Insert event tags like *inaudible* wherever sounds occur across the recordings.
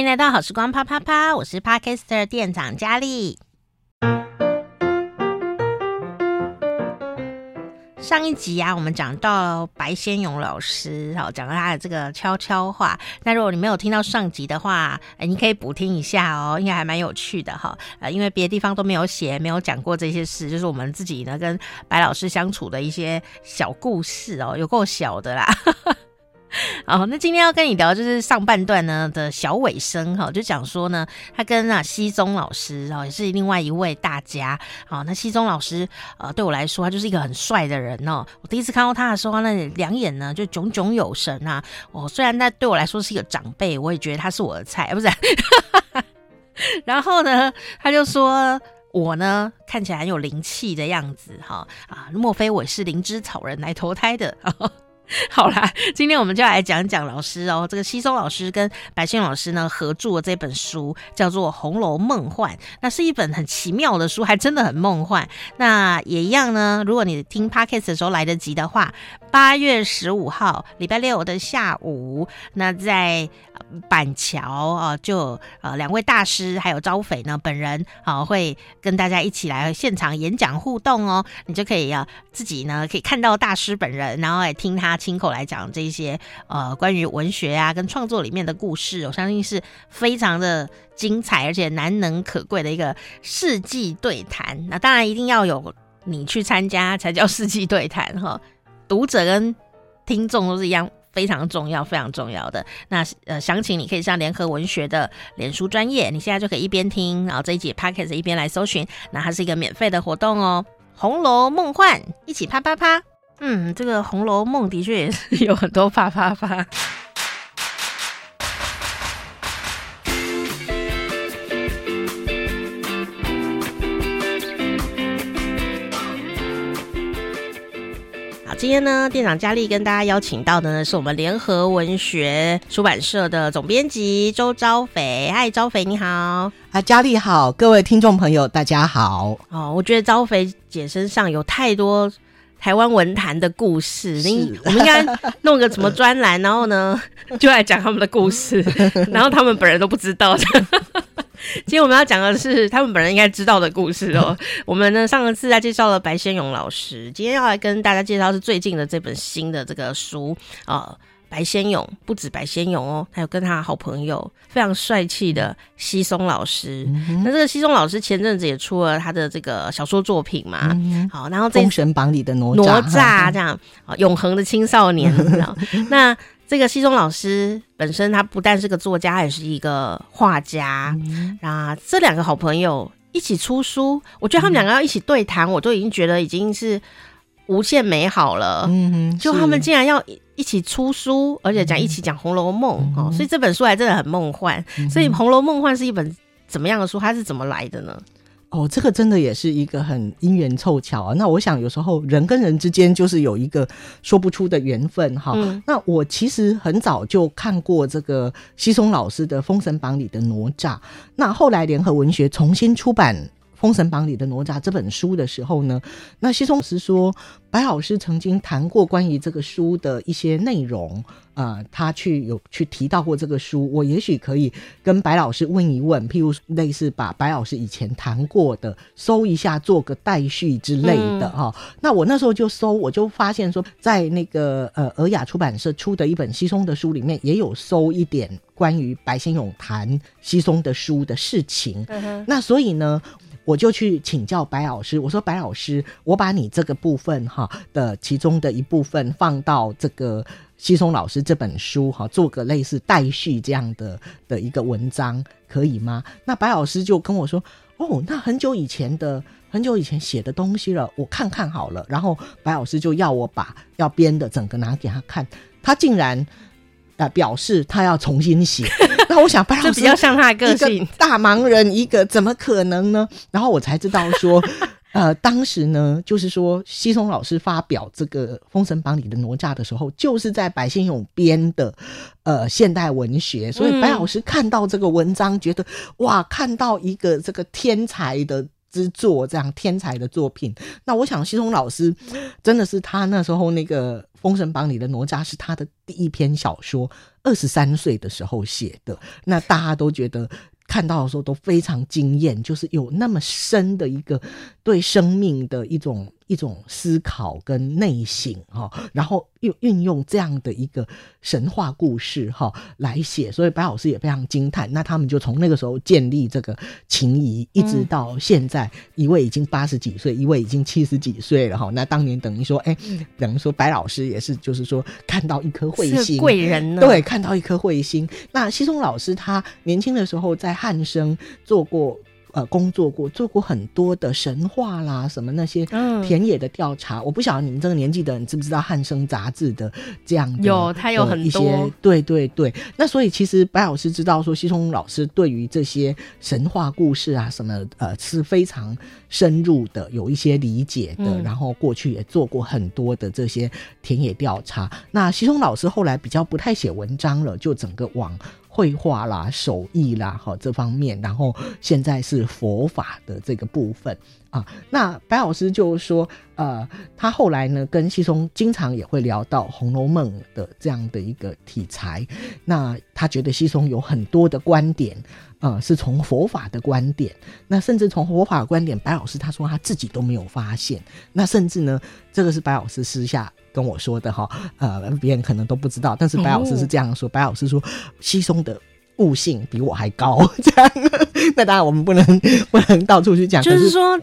迎来到好时光啪啪啪，我是 Podcaster 店长佳丽。上一集啊，我们讲到白先勇老师，好，讲到他的这个悄悄话。那如果你没有听到上集的话，哎，你可以补听一下哦，应该还蛮有趣的哈。呃，因为别的地方都没有写，没有讲过这些事，就是我们自己呢跟白老师相处的一些小故事哦，有够小的啦。*laughs* 哦，那今天要跟你聊就是上半段呢的小尾声哈，就讲说呢，他跟啊西宗老师哦，也是另外一位大家。好，那西宗老师呃，对我来说他就是一个很帅的人哦。我第一次看到他的时候，那两眼呢就炯炯有神啊。哦，虽然那对我来说是一个长辈，我也觉得他是我的菜，不是？*laughs* 然后呢，他就说我呢看起来很有灵气的样子哈啊，莫非我是灵芝草人来投胎的？*laughs* *laughs* 好啦，今天我们就来讲讲老师哦。这个西松老师跟白先勇老师呢合著的这本书叫做《红楼梦幻》，那是一本很奇妙的书，还真的很梦幻。那也一样呢，如果你听 Podcast 的时候来得及的话，八月十五号礼拜六的下午，那在板桥啊，就呃两位大师还有招匪呢本人啊会跟大家一起来现场演讲互动哦。你就可以啊自己呢可以看到大师本人，然后来听他。亲口来讲这些呃关于文学啊跟创作里面的故事，我相信是非常的精彩，而且难能可贵的一个世纪对谈。那当然一定要有你去参加才叫世纪对谈哈。读者跟听众都是一样非常重要、非常重要的。那呃，详情你可以上联合文学的脸书专业，你现在就可以一边听，然后这一集 Podcast 一边来搜寻。那它是一个免费的活动哦，《红楼梦幻》，一起啪啪啪。嗯，这个《红楼梦》的确也是有很多啪啪啪。好，今天呢，店长佳丽跟大家邀请到的呢，是我们联合文学出版社的总编辑周招匪。嗨，招匪你好。啊，佳丽好，各位听众朋友大家好。哦，我觉得招匪姐身上有太多。台湾文坛的故事，你我们应该弄个什么专栏，然后呢，*laughs* 就来讲他们的故事，*laughs* 然后他们本人都不知道的。*laughs* 今天我们要讲的是他们本人应该知道的故事哦。我们呢，上一次在介绍了白先勇老师，今天要来跟大家介绍是最近的这本新的这个书啊。呃白先勇不止白先勇哦，还有跟他的好朋友非常帅气的西松老师。那、嗯、这个西松老师前阵子也出了他的这个小说作品嘛，嗯、好，然后《封神榜》里的哪吒，哪吒这样啊，永恒的青少年。*laughs* 那这个西松老师本身他不但是个作家，也是一个画家。嗯、那这两个好朋友一起出书，我觉得他们两个要一起对谈，我都已经觉得已经是无限美好了。嗯哼，就他们竟然要。一起出书，而且讲一起讲《红楼梦》哦，所以这本书还真的很梦幻。嗯、所以《红楼梦幻》是一本怎么样的书？它是怎么来的呢？哦，这个真的也是一个很因缘凑巧啊。那我想有时候人跟人之间就是有一个说不出的缘分哈。嗯、那我其实很早就看过这个西松老师的《封神榜》里的哪吒，那后来联合文学重新出版。《封神榜》里的哪吒这本书的时候呢，那西松老师说，白老师曾经谈过关于这个书的一些内容，呃，他去有去提到过这个书，我也许可以跟白老师问一问，譬如类似把白老师以前谈过的搜一下，做个待续之类的哈。嗯、那我那时候就搜，我就发现说，在那个呃尔雅出版社出的一本西松的书里面，也有搜一点关于白先勇谈西松的书的事情。嗯、那所以呢，我就去请教白老师，我说白老师，我把你这个部分哈的其中的一部分放到这个西松老师这本书哈，做个类似待续这样的的一个文章，可以吗？那白老师就跟我说，哦，那很久以前的很久以前写的东西了，我看看好了。然后白老师就要我把要编的整个拿给他看，他竟然。呃，表示他要重新写。*laughs* 那我想，白老师比较像他的个性，大忙人一个，怎么可能呢？然后我才知道说，*laughs* 呃，当时呢，就是说，西松老师发表这个《封神榜》里的哪吒的时候，就是在白先勇编的呃现代文学，所以白老师看到这个文章，嗯、觉得哇，看到一个这个天才的。之作这样天才的作品，那我想西松老师真的是他那时候那个封神榜》里的哪吒是他的第一篇小说，二十三岁的时候写的，那大家都觉得。看到的时候都非常惊艳，就是有那么深的一个对生命的一种一种思考跟内省哈，然后又运用这样的一个神话故事哈来写，所以白老师也非常惊叹。那他们就从那个时候建立这个情谊，一直到现在，一位已经八十几岁，一位已经七十几岁了哈。那当年等于说，哎，等于说白老师也是，就是说看到一颗彗星，贵人呢，对，看到一颗彗星。那西松老师他年轻的时候在汉生做过。呃，工作过，做过很多的神话啦，什么那些田野的调查。嗯、我不晓得你们这个年纪的人知不知道《汉生》杂志的这样的有，他有很多。对对对，那所以其实白老师知道说，西松老师对于这些神话故事啊什么呃是非常深入的，有一些理解的。嗯、然后过去也做过很多的这些田野调查。那西松老师后来比较不太写文章了，就整个往。绘画啦、手艺啦，哈，这方面，然后现在是佛法的这个部分啊。那白老师就说，呃，他后来呢跟西松经常也会聊到《红楼梦》的这样的一个题材。那他觉得西松有很多的观点，呃，是从佛法的观点，那甚至从佛法的观点，白老师他说他自己都没有发现。那甚至呢，这个是白老师私下。跟我说的哈，呃，别人可能都不知道，但是白老师是这样说。哦、白老师说，西松的悟性比我还高，*laughs* 这样。*laughs* 那当然我们不能不能到处去讲，就是说。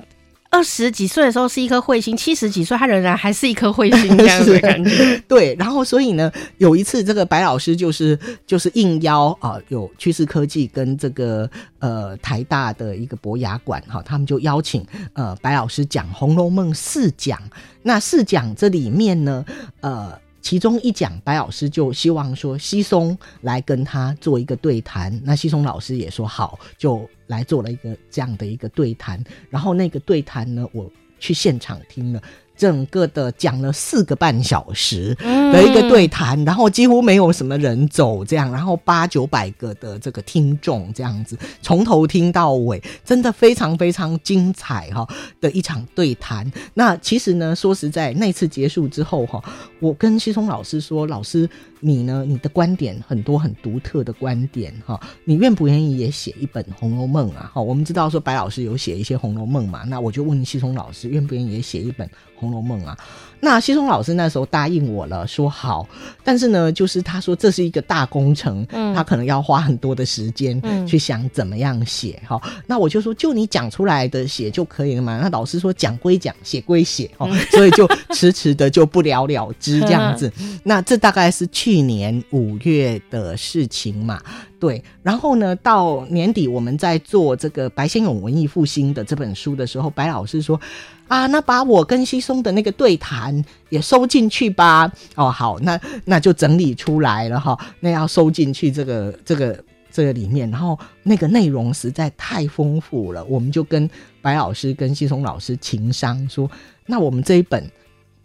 二十几岁的时候是一颗彗星，七十几岁他仍然还是一颗彗星这样子的 *laughs* 感觉。对，然后所以呢，有一次这个白老师就是就是应邀啊、呃，有趋势科技跟这个呃台大的一个博雅馆哈，他们就邀请呃白老师讲《红楼梦》四讲。那四讲这里面呢，呃。其中一讲，白老师就希望说西松来跟他做一个对谈，那西松老师也说好，就来做了一个这样的一个对谈。然后那个对谈呢，我去现场听了。整个的讲了四个半小时的一个对谈，嗯、然后几乎没有什么人走，这样，然后八九百个的这个听众这样子，从头听到尾，真的非常非常精彩哈的一场对谈。那其实呢，说实在，那次结束之后哈，我跟西松老师说，老师。你呢？你的观点很多很独特的观点哈，你愿不愿意也写一本《红楼梦》啊？哈，我们知道说白老师有写一些《红楼梦》嘛，那我就问西松老师愿不愿意也写一本《红楼梦》啊？那西松老师那时候答应我了，说好，但是呢，就是他说这是一个大工程，嗯，他可能要花很多的时间去想怎么样写哈。嗯、那我就说，就你讲出来的写就可以了嘛。那老师说讲归讲，写归写哦，嗯、所以就迟迟的就不了了之这样子。那这大概是去年五月的事情嘛。对，然后呢，到年底我们在做这个白先勇文艺复兴的这本书的时候，白老师说。啊，那把我跟西松的那个对谈也收进去吧。哦，好，那那就整理出来了哈。那要收进去这个这个这个里面，然后那个内容实在太丰富了，我们就跟白老师跟西松老师情商说，那我们这一本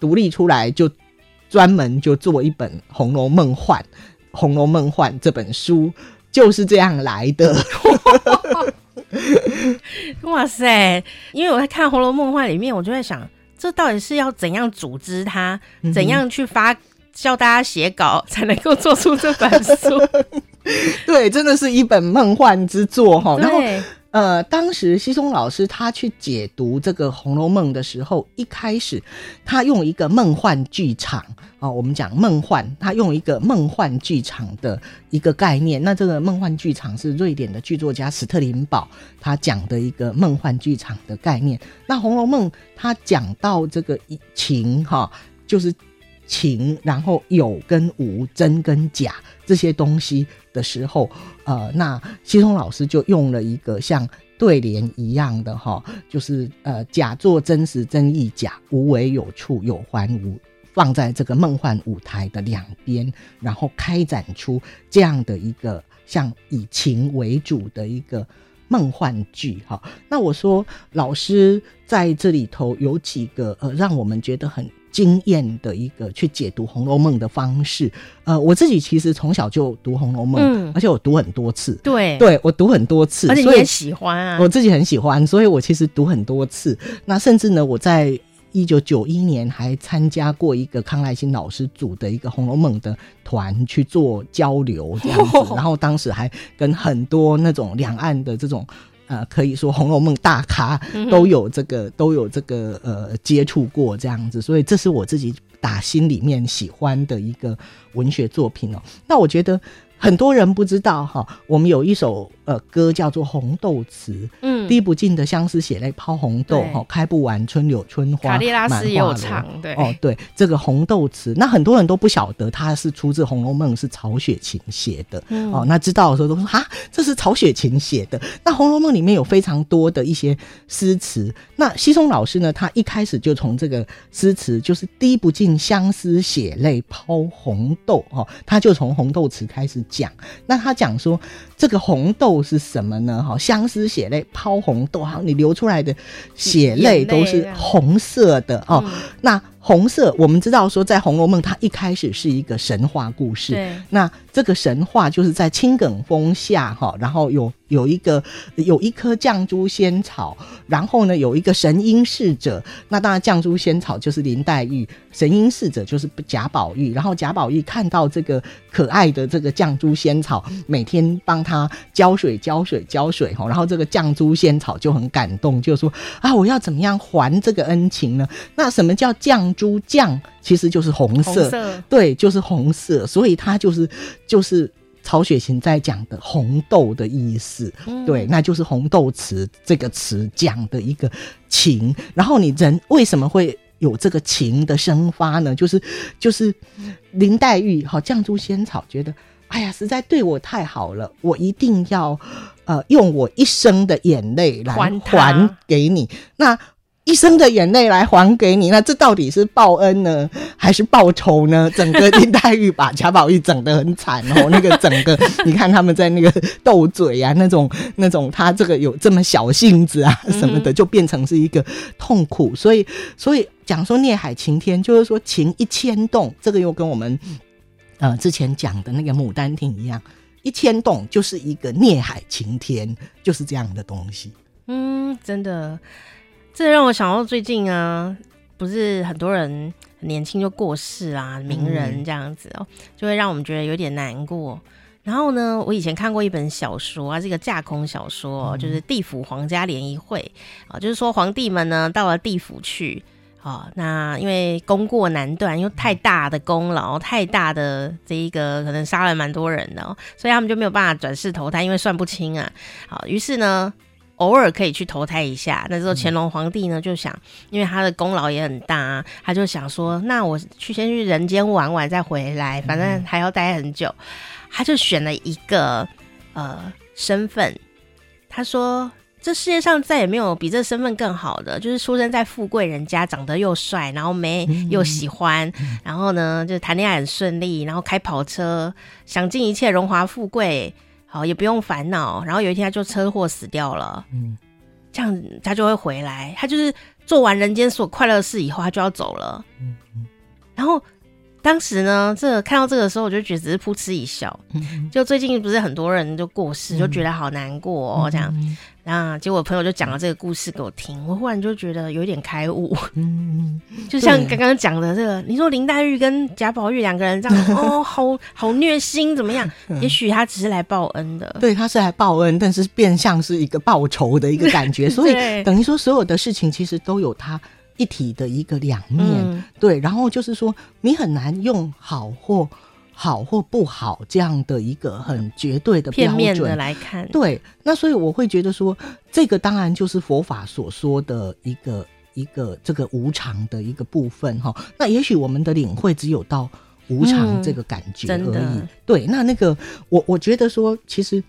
独立出来，就专门就做一本《红楼梦幻》，《红楼梦幻》这本书就是这样来的。*laughs* 哇塞！因为我在看《红楼梦幻》里面，我就在想，这到底是要怎样组织它，怎样去发教大家写稿，才能够做出这本书？*laughs* 对，真的是一本梦幻之作哈。然后。呃，当时西松老师他去解读这个《红楼梦》的时候，一开始他用一个梦幻剧场啊、我们讲梦幻，他用一个梦幻剧场的一个概念。那这个梦幻剧场是瑞典的剧作家史特林堡他讲的一个梦幻剧场的概念。那《红楼梦》他讲到这个情哈、就是情，然后有跟无，真跟假这些东西。的时候，呃，那西松老师就用了一个像对联一样的哈，就是呃，假作真实真亦假，无为有处有还无，放在这个梦幻舞台的两边，然后开展出这样的一个像以情为主的一个梦幻剧哈。那我说老师在这里头有几个呃，让我们觉得很。经验的一个去解读《红楼梦》的方式，呃，我自己其实从小就读《红楼梦》，嗯，而且我读很多次，对，对我读很多次，而且你也喜欢啊，我自己很喜欢，所以我其实读很多次。那甚至呢，我在一九九一年还参加过一个康乃馨老师组的一个《红楼梦》的团去做交流这样子，*laughs* 然后当时还跟很多那种两岸的这种。呃，可以说《红楼梦》大咖都有这个，嗯、都有这个呃接触过这样子，所以这是我自己打心里面喜欢的一个文学作品哦。那我觉得。很多人不知道哈，我们有一首呃歌叫做《红豆词》，嗯，滴不尽的相思血泪抛红豆，哈，开不完春柳春花，卡利拉斯也有唱，对，哦，对，这个红豆词，那很多人都不晓得它是出自《红楼梦》，是曹雪芹写的，嗯、哦，那知道的时候都说啊，这是曹雪芹写的。那《红楼梦》里面有非常多的一些诗词，那西松老师呢，他一开始就从这个诗词，就是滴不尽相思血泪抛红豆，哈，他就从红豆词开始。讲，那他讲说这个红豆是什么呢？哈，相思血泪抛红豆，哈，你流出来的血泪都是红色的哦。那红色，我们知道说，在《红楼梦》它一开始是一个神话故事。对。那这个神话就是在青埂峰下哈，然后有有一个有一棵绛珠仙草，然后呢有一个神瑛侍者。那当然绛珠仙草就是林黛玉，神瑛侍者就是贾宝玉。然后贾宝玉看到这个可爱的这个绛珠仙草，每天帮他浇水浇水浇水哈，然后这个绛珠仙草就很感动，就说啊，我要怎么样还这个恩情呢？那什么叫绛？珠酱其实就是红色，红色，对，就是红色，所以它就是就是曹雪芹在讲的红豆的意思，嗯、对，那就是红豆词这个词讲的一个情。然后你人为什么会有这个情的生发呢？就是就是林黛玉好绛珠仙草觉得，哎呀，实在对我太好了，我一定要呃用我一生的眼泪来还给你。那一生的眼泪来还给你，那这到底是报恩呢，还是报仇呢？整个林黛玉把 *laughs* 贾宝玉整得很惨哦，那个整个你看他们在那个斗嘴啊，那种那种他这个有这么小性子啊什么的，就变成是一个痛苦。所以所以讲说孽海情天，就是说情一牵动，这个又跟我们呃之前讲的那个《牡丹亭》一样，一牵动就是一个孽海情天，就是这样的东西。嗯，真的。这让我想到最近啊，不是很多人很年轻就过世啊，名人这样子哦，就会让我们觉得有点难过。然后呢，我以前看过一本小说啊，这个架空小说，就是《地府皇家联谊会》啊，就是说皇帝们呢到了地府去啊，那因为功过难断，因为太大的功劳，太大的这一个可能杀了蛮多人的，所以他们就没有办法转世投胎，因为算不清啊。好，于是呢。偶尔可以去投胎一下。那时候乾隆皇帝呢就想，因为他的功劳也很大啊，他就想说，那我去先去人间玩玩再回来，反正还要待很久。他就选了一个呃身份，他说这世界上再也没有比这身份更好的，就是出生在富贵人家，长得又帅，然后美又喜欢，然后呢就谈恋爱很顺利，然后开跑车，享尽一切荣华富贵。好，也不用烦恼。然后有一天他就车祸死掉了，嗯，这样他就会回来。他就是做完人间所快乐的事以后，他就要走了。嗯嗯，然后当时呢，这个看到这个时候，我就觉得只是噗嗤一笑。嗯，就最近不是很多人就过世，就觉得好难过哦，这样。那结果朋友就讲了这个故事给我听，我忽然就觉得有点开悟。嗯，就像刚刚讲的这个，你说林黛玉跟贾宝玉两个人这样，*laughs* 哦，好好虐心，怎么样？也许他只是来报恩的。对，他是来报恩，但是变相是一个报仇的一个感觉。*laughs* 所以等于说，所有的事情其实都有它一体的一个两面。嗯、对，然后就是说，你很难用好或。好或不好这样的一个很绝对的标准片面的来看，对，那所以我会觉得说，这个当然就是佛法所说的一个一个这个无常的一个部分哈。那也许我们的领会只有到无常这个感觉而已。嗯、对，那那个我我觉得说，其实。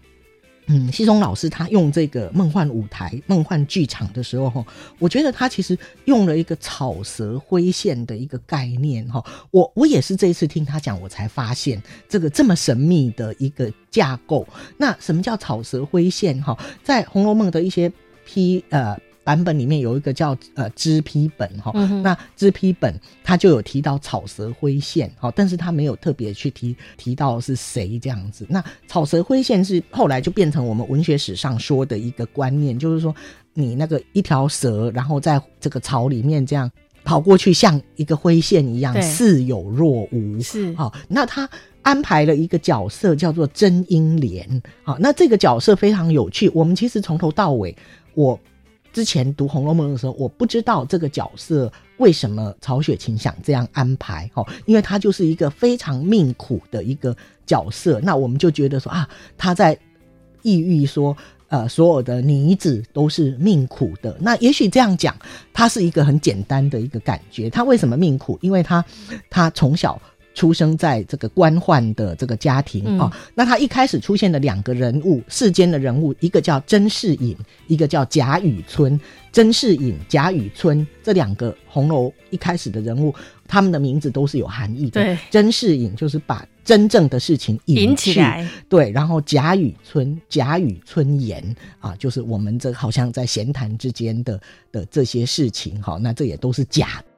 嗯，西松老师他用这个梦幻舞台、梦幻剧场的时候，我觉得他其实用了一个草蛇灰线的一个概念，哈，我我也是这一次听他讲，我才发现这个这么神秘的一个架构。那什么叫草蛇灰线？哈，在《红楼梦》的一些批呃。版本里面有一个叫呃支批本哈，嗯、那支批本它就有提到草蛇灰线哈，但是它没有特别去提提到是谁这样子。那草蛇灰线是后来就变成我们文学史上说的一个观念，就是说你那个一条蛇，然后在这个草里面这样跑过去像一个灰线一样似有若无。是好，那他安排了一个角色叫做甄英莲。好，那这个角色非常有趣。我们其实从头到尾，我之前读《红楼梦》的时候，我不知道这个角色为什么曹雪芹想这样安排。哦，因为他就是一个非常命苦的一个角色。那我们就觉得说啊，他在意喻说。呃，所有的女子都是命苦的。那也许这样讲，他是一个很简单的一个感觉。他为什么命苦？因为他，他从小出生在这个官宦的这个家庭啊、嗯哦。那他一开始出现的两个人物，世间的人物，一个叫甄士隐，一个叫贾雨村。甄士隐、贾雨村这两个红楼一开始的人物，他们的名字都是有含义的。对，甄士隐就是把。真正的事情引，引起来，对，然后贾雨村，贾雨村言啊，就是我们这好像在闲谈之间的的这些事情，哈，那这也都是假的。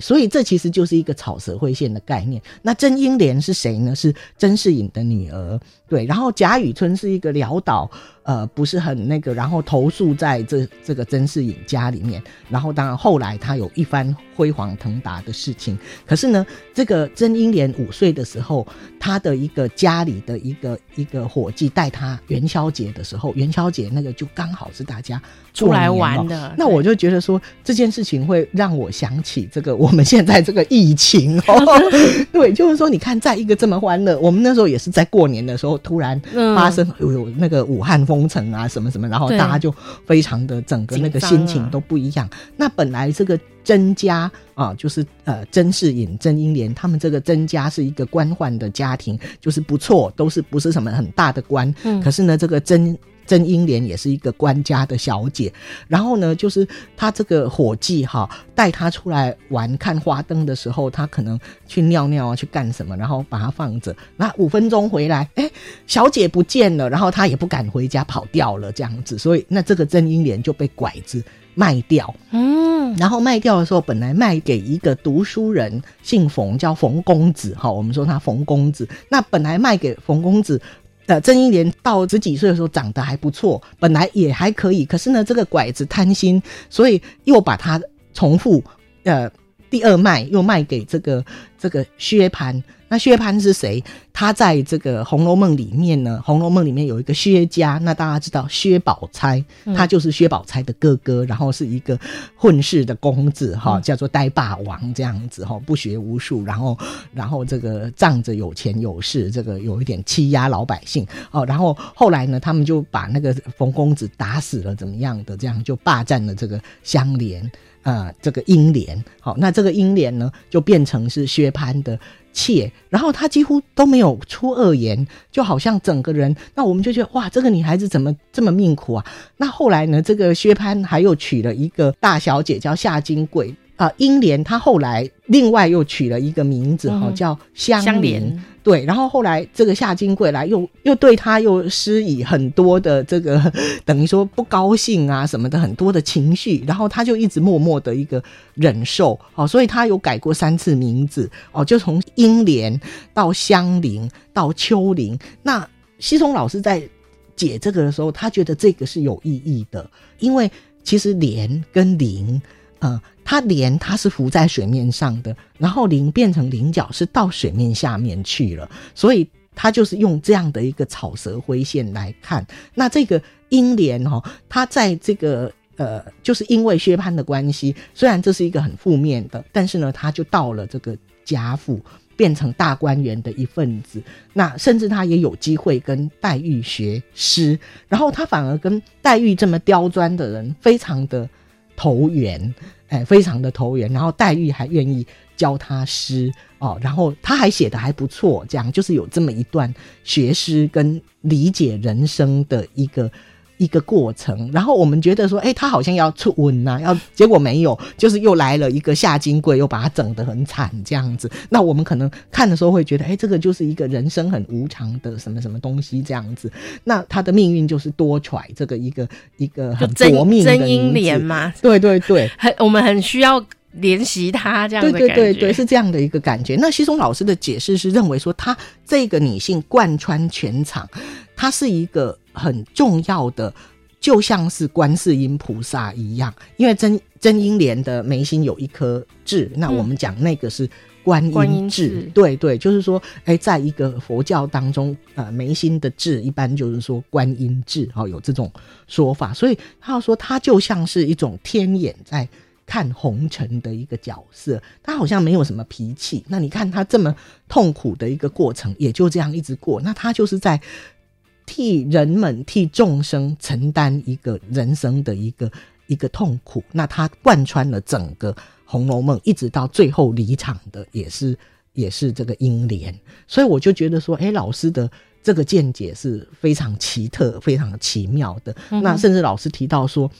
所以这其实就是一个草蛇灰线的概念。那甄英莲是谁呢？是甄士隐的女儿。对，然后贾雨村是一个潦倒，呃，不是很那个，然后投诉在这这个甄士隐家里面。然后当然后来他有一番辉煌腾达的事情。可是呢，这个甄英莲五岁的时候，他的一个家里的一个一个伙计带他元宵节的时候，元宵节那个就刚好是大家出来玩的。那我就觉得说这件事情会让我想起这个我们现在这个疫情哦，*laughs* 对，就是说你看，在一个这么欢乐，我们那时候也是在过年的时候。突然发生有有那个武汉封城啊什么什么，然后大家就非常的整个那个心情都不一样。那本来这个甄家啊，就是呃甄士隐、甄英莲他们这个甄家是一个官宦的家庭，就是不错，都是不是什么很大的官。嗯，可是呢，这个甄。甄英莲也是一个官家的小姐，然后呢，就是她这个伙计哈带他出来玩看花灯的时候，她可能去尿尿啊，去干什么，然后把他放着，那五分钟回来，哎，小姐不见了，然后她也不敢回家，跑掉了这样子，所以那这个甄英莲就被拐子卖掉，嗯，然后卖掉的时候，本来卖给一个读书人，姓冯，叫冯公子，哈，我们说他冯公子，那本来卖给冯公子。呃，甄英莲到十几岁的时候长得还不错，本来也还可以，可是呢，这个拐子贪心，所以又把他重复，呃，第二卖，又卖给这个这个薛蟠。那薛蟠是谁？他在这个《红楼梦》里面呢，《红楼梦》里面有一个薛家，那大家知道薛宝钗，他就是薛宝钗的哥哥，然后是一个混世的公子哈，叫做呆霸王这样子哈，不学无术，然后然后这个仗着有钱有势，这个有一点欺压老百姓哦，然后后来呢，他们就把那个冯公子打死了，怎么样的，这样就霸占了这个香莲。呃，这个英莲，好，那这个英莲呢，就变成是薛蟠的妾，然后她几乎都没有出恶言，就好像整个人，那我们就觉得哇，这个女孩子怎么这么命苦啊？那后来呢，这个薛蟠还又娶了一个大小姐，叫夏金桂。啊、呃，英莲她后来另外又取了一个名字哈、嗯，叫香莲。对，然后后来这个夏金桂来又又对他又施以很多的这个等于说不高兴啊什么的很多的情绪，然后他就一直默默的一个忍受哦，所以他有改过三次名字哦，就从英莲到香菱到秋菱。那西松老师在解这个的时候，他觉得这个是有意义的，因为其实莲跟菱。呃，它莲它是浮在水面上的，然后菱变成菱角是到水面下面去了，所以它就是用这样的一个草蛇灰线来看。那这个英莲哦，它在这个呃，就是因为薛蟠的关系，虽然这是一个很负面的，但是呢，他就到了这个贾府，变成大观园的一份子。那甚至他也有机会跟黛玉学诗，然后他反而跟黛玉这么刁钻的人，非常的。投缘，哎，非常的投缘，然后黛玉还愿意教他诗哦，然后他还写的还不错，这样就是有这么一段学诗跟理解人生的一个。一个过程，然后我们觉得说，哎，他好像要出稳呐、啊，要结果没有，就是又来了一个夏金贵，又把他整得很惨这样子。那我们可能看的时候会觉得，哎，这个就是一个人生很无常的什么什么东西这样子。那他的命运就是多舛这个一个一个很薄命的甄英莲嘛，对对对，*laughs* 很我们很需要怜惜他这样的感觉，对对对对，是这样的一个感觉。那西松老师的解释是认为说，他这个女性贯穿全场，她是一个。很重要的就像是观世音菩萨一样，因为真真英莲的眉心有一颗痣，那我们讲那个是观音痣，嗯、对对，就是说，哎，在一个佛教当中，呃，眉心的痣一般就是说观音痣，哦，有这种说法，所以他要说他就像是一种天眼在看红尘的一个角色，他好像没有什么脾气，那你看他这么痛苦的一个过程，也就这样一直过，那他就是在。替人们、替众生承担一个人生的一个一个痛苦，那他贯穿了整个《红楼梦》，一直到最后离场的也是也是这个英莲，所以我就觉得说，哎、欸，老师的这个见解是非常奇特、非常奇妙的。嗯、那甚至老师提到说，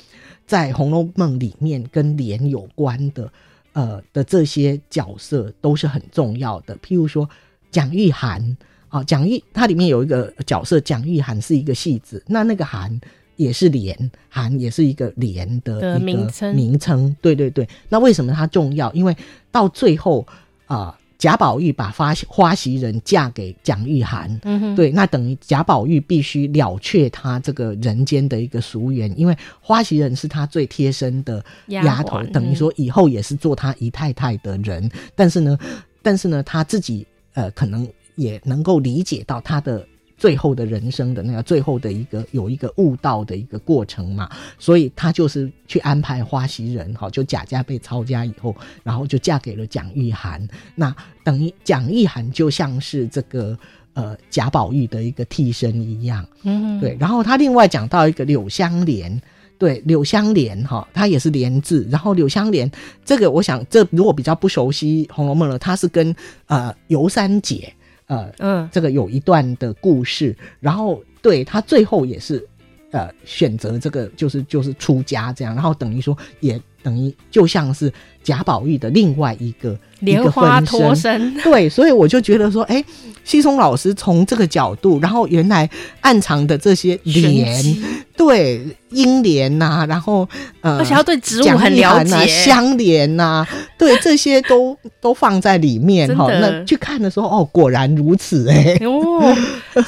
在《红楼梦》里面跟莲有关的，呃的这些角色都是很重要的，譬如说蒋玉菡。哦，蒋玉它里面有一个角色，蒋玉菡是一个戏子，那那个菡也是莲，菡也是一个莲的一个名称。名称，对对对。那为什么它重要？因为到最后啊，贾宝玉把花花袭人嫁给蒋玉菡，嗯哼，对，那等于贾宝玉必须了却他这个人间的一个俗缘，因为花袭人是他最贴身的丫头，等于说以后也是做他姨太太的人。嗯、但是呢，但是呢，他自己呃可能。也能够理解到他的最后的人生的那个最后的一个有一个悟道的一个过程嘛，所以他就是去安排花袭人哈，就贾家被抄家以后，然后就嫁给了蒋玉菡，那等于蒋玉菡就像是这个呃贾宝玉的一个替身一样，嗯，对。然后他另外讲到一个柳湘莲，对，柳湘莲哈，他也是莲字，然后柳湘莲这个我想这如果比较不熟悉《红楼梦》了，他是跟呃尤三姐。呃，嗯，这个有一段的故事，然后对他最后也是，呃，选择这个就是就是出家这样，然后等于说也等于就像是贾宝玉的另外一个莲花脱身，*laughs* 对，所以我就觉得说，哎，西松老师从这个角度，然后原来暗藏的这些莲，对，英莲呐，然后呃，而且要对植物很了解，香莲呐，对，这些都 *laughs* 都放在里面哈。那去看的时候，哦，果然如此哎、欸，哦，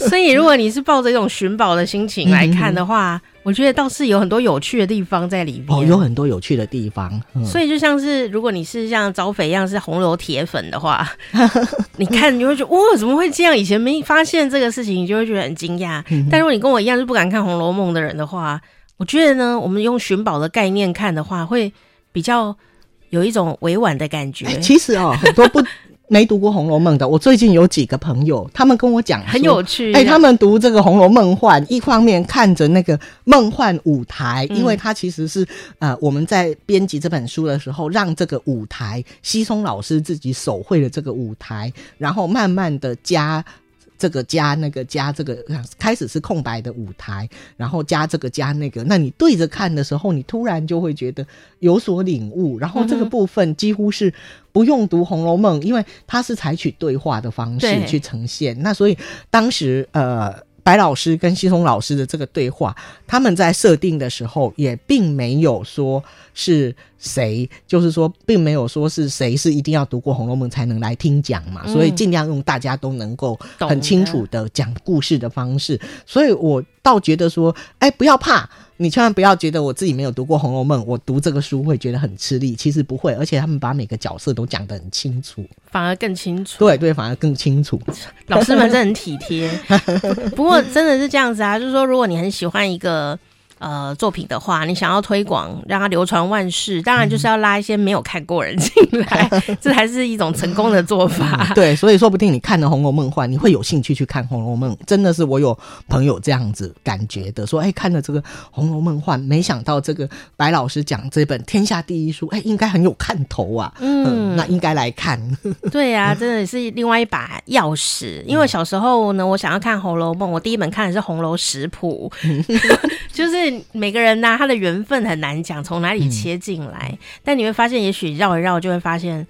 所以如果你是抱着一种寻宝的心情来看的话。嗯我觉得倒是有很多有趣的地方在里面哦，有很多有趣的地方。嗯、所以就像是如果你是像招匪一样是红楼铁粉的话，*laughs* 你看你会觉得哇，怎么会这样？以前没发现这个事情，你就会觉得很惊讶。嗯、但如果你跟我一样是不敢看《红楼梦》的人的话，我觉得呢，我们用寻宝的概念看的话，会比较有一种委婉的感觉。其实哦，很多不。没读过《红楼梦》的，我最近有几个朋友，他们跟我讲很有趣。哎、欸，他们读这个《红楼梦幻》，一方面看着那个梦幻舞台，嗯、因为它其实是呃我们在编辑这本书的时候，让这个舞台，西松老师自己手绘的这个舞台，然后慢慢的加。这个加那个加这个，开始是空白的舞台，然后加这个加那个。那你对着看的时候，你突然就会觉得有所领悟。然后这个部分几乎是不用读《红楼梦》，因为它是采取对话的方式去呈现。那所以当时呃。白老师跟西松老师的这个对话，他们在设定的时候也并没有说是谁，就是说并没有说是谁是一定要读过《红楼梦》才能来听讲嘛，嗯、所以尽量用大家都能够很清楚的讲故事的方式。所以我倒觉得说，哎，不要怕。你千万不要觉得我自己没有读过《红楼梦》，我读这个书会觉得很吃力。其实不会，而且他们把每个角色都讲得很清楚，反而更清楚。对对，反而更清楚。老师们真的很体贴。*laughs* 不过真的是这样子啊，就是说，如果你很喜欢一个。呃，作品的话，你想要推广，让它流传万世，当然就是要拉一些没有看过人进来，嗯、*laughs* 这才是一种成功的做法。嗯、对，所以说不定你看了《红楼梦幻》，你会有兴趣去看《红楼梦》。真的是我有朋友这样子感觉的，说，哎，看了这个《红楼梦幻》，没想到这个白老师讲这本天下第一书，哎，应该很有看头啊。嗯，嗯，那应该来看。对呀、啊，真的是另外一把钥匙。因为小时候呢，我想要看《红楼梦》，我第一本看的是《红楼食谱》*laughs* *laughs* 就是。每个人呢、啊，他的缘分很难讲，从哪里切进来。嗯、但你会发现，也许绕一绕，就会发现，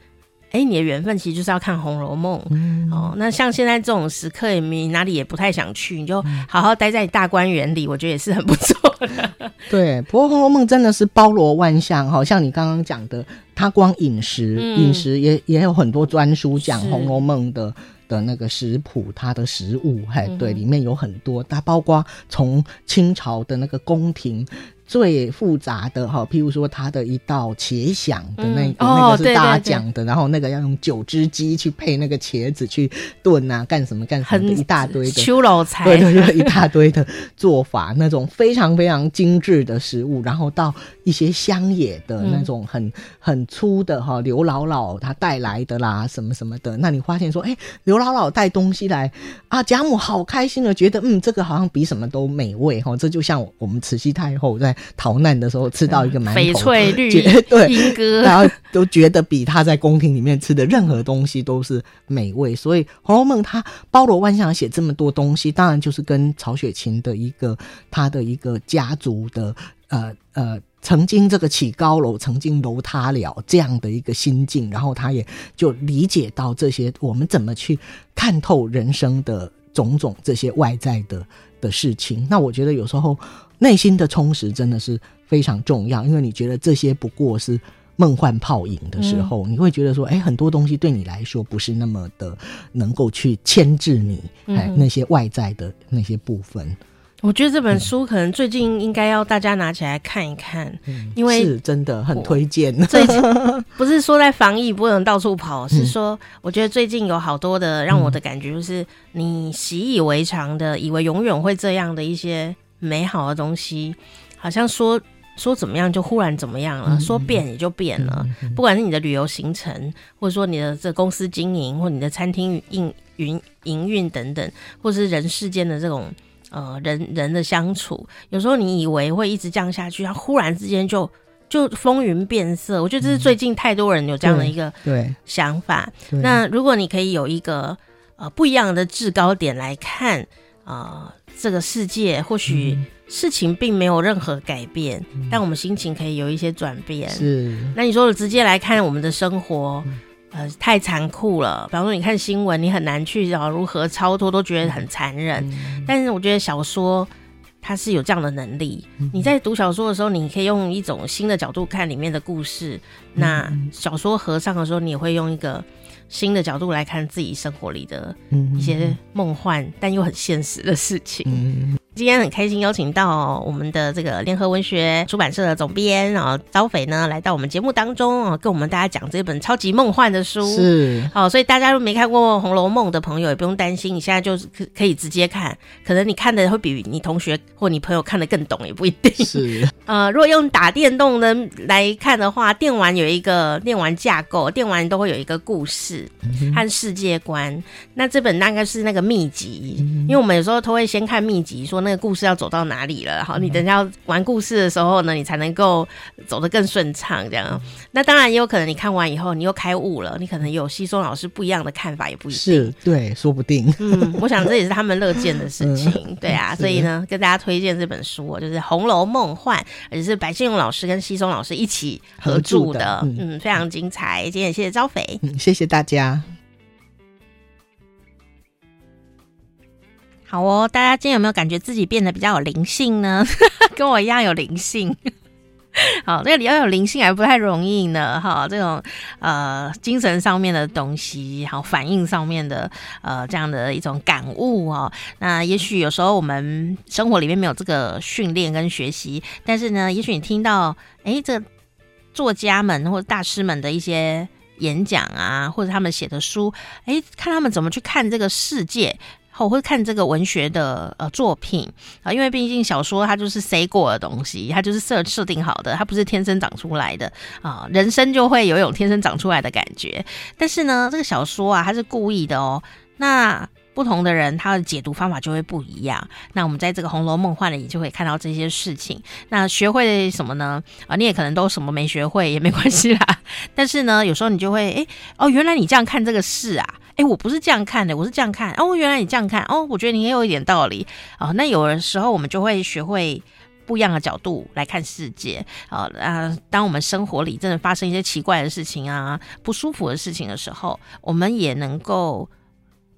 哎，你的缘分其实就是要看《红楼梦》。嗯、哦，那像现在这种时刻，你哪里也不太想去，你就好好待在大观园里，我觉得也是很不错的。*laughs* 对，不过《红楼梦》真的是包罗万象，好像你刚刚讲的，它光饮食，饮、嗯、食也也有很多专书讲《红楼梦》的。的那个食谱，它的食物，嘿，对，里面有很多，它包括从清朝的那个宫廷。最复杂的哈，譬如说它的一道茄想的那个、嗯、那个是大家讲的，对对对，然后那个要用九只鸡去配那个茄子去炖啊，干什么干什么的一大堆的秋老菜，对对对，*laughs* 一大堆的做法，那种非常非常精致的食物，然后到一些乡野的那种很、嗯、很粗的哈，刘姥姥她带来的啦，什么什么的，那你发现说，哎，刘姥姥带东西来啊，贾母好开心的，觉得嗯，这个好像比什么都美味哈，这就像我们慈禧太后在。逃难的时候吃到一个馒头，翡翠绿，*laughs* 对，莺歌，*laughs* 然后都觉得比他在宫廷里面吃的任何东西都是美味。所以《红楼梦》它包罗万象，写这么多东西，当然就是跟曹雪芹的一个他的一个家族的呃呃，曾经这个起高楼，曾经楼塌了这样的一个心境，然后他也就理解到这些我们怎么去看透人生的种种这些外在的的事情。那我觉得有时候。内心的充实真的是非常重要，因为你觉得这些不过是梦幻泡影的时候，嗯、你会觉得说，哎，很多东西对你来说不是那么的能够去牵制你，哎、嗯，那些外在的那些部分。我觉得这本书可能最近应该要大家拿起来看一看，嗯、因为是真的很推荐。最近 *laughs* 不是说在防疫不能到处跑，是说我觉得最近有好多的让我的感觉就是你习以为常的，以为永远会这样的一些。美好的东西，好像说说怎么样就忽然怎么样了，嗯、说变也就变了。不管是你的旅游行程，或者说你的这公司经营，或你的餐厅营运营运等等，或是人世间的这种呃人人的相处，有时候你以为会一直这样下去，它忽然之间就就风云变色。我觉得这是最近太多人有这样的一个对想法。那如果你可以有一个呃不一样的制高点来看啊。呃这个世界或许事情并没有任何改变，嗯、但我们心情可以有一些转变。是，那你说直接来看我们的生活，嗯、呃，太残酷了。比方说，你看新闻，你很难去找如何超脱，都觉得很残忍。嗯、但是我觉得小说它是有这样的能力。嗯、你在读小说的时候，你可以用一种新的角度看里面的故事。嗯、那小说合上的时候，你也会用一个。新的角度来看自己生活里的一些梦幻，嗯、但又很现实的事情。嗯今天很开心邀请到我们的这个联合文学出版社的总编啊，招斐呢来到我们节目当中啊，跟我们大家讲这本超级梦幻的书。是，哦，所以大家如果没看过《红楼梦》的朋友也不用担心，你现在就是可可以直接看，可能你看的会比你同学或你朋友看的更懂，也不一定。是，*laughs* 呃，如果用打电动的来看的话，电玩有一个电玩架构，电玩都会有一个故事和世界观。嗯、那这本大概是那个秘籍，嗯、因为我们有时候都会先看秘籍，说。那个故事要走到哪里了？好，你等下要玩故事的时候呢，你才能够走得更顺畅。这样，那当然也有可能你看完以后，你又开悟了，你可能有稀松老师不一样的看法，也不一定。是，对，说不定。嗯，我想这也是他们乐见的事情。嗯、对啊，所以呢，跟大家推荐这本书，就是《红楼梦幻》，而且是白先勇老师跟西松老师一起合著的，的嗯，嗯，非常精彩。今天也谢谢招斐，嗯，谢谢大家。好哦，大家今天有没有感觉自己变得比较有灵性呢？*laughs* 跟我一样有灵性。*laughs* 好，那你要有灵性还不太容易呢。哈，这种呃精神上面的东西，好反应上面的呃这样的一种感悟哦。那也许有时候我们生活里面没有这个训练跟学习，但是呢，也许你听到诶，这作家们或者大师们的一些演讲啊，或者他们写的书，诶，看他们怎么去看这个世界。我会看这个文学的呃作品啊，因为毕竟小说它就是塞过的东西，它就是设设定好的，它不是天生长出来的啊。人生就会有一种天生长出来的感觉，但是呢，这个小说啊，它是故意的哦。那不同的人他的解读方法就会不一样。那我们在这个《红楼梦幻》里就会看到这些事情。那学会什么呢？啊，你也可能都什么没学会也没关系啦。*laughs* 但是呢，有时候你就会哎哦，原来你这样看这个事啊。哎，我不是这样看的，我是这样看。哦，原来你这样看。哦，我觉得你也有一点道理。哦，那有的时候我们就会学会不一样的角度来看世界。哦，啊，当我们生活里真的发生一些奇怪的事情啊，不舒服的事情的时候，我们也能够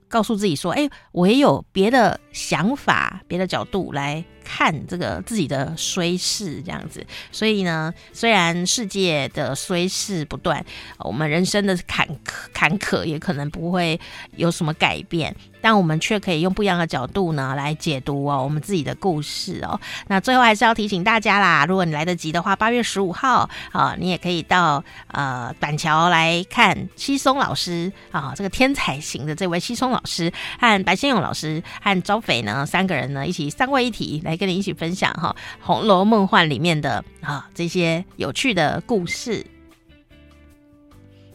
告诉自己说：“哎，我也有别的想法，别的角度来看这个自己的衰势这样子。所以呢，虽然世界的衰势不断，我们人生的坎坷坎坷也可能不会有什么改变。但我们却可以用不一样的角度呢来解读哦，我们自己的故事哦。那最后还是要提醒大家啦，如果你来得及的话，八月十五号啊，你也可以到呃板桥来看稀松老师啊，这个天才型的这位稀松老师和白先勇老师和周斐呢三个人呢一起三位一体来来跟你一起分享哈《红楼梦幻》里面的啊这些有趣的故事。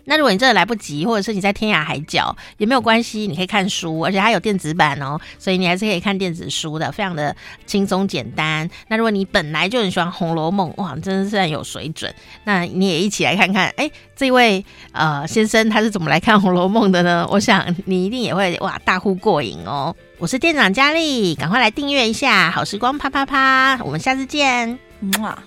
那如果你真的来不及，或者是你在天涯海角也没有关系，你可以看书，而且它有电子版哦，所以你还是可以看电子书的，非常的轻松简单。那如果你本来就很喜欢《红楼梦》，哇，真的是很有水准，那你也一起来看看，哎，这位呃先生他是怎么来看《红楼梦》的呢？我想你一定也会哇大呼过瘾哦。我是店长佳丽，赶快来订阅一下好时光啪啪啪，我们下次见，嗯啊。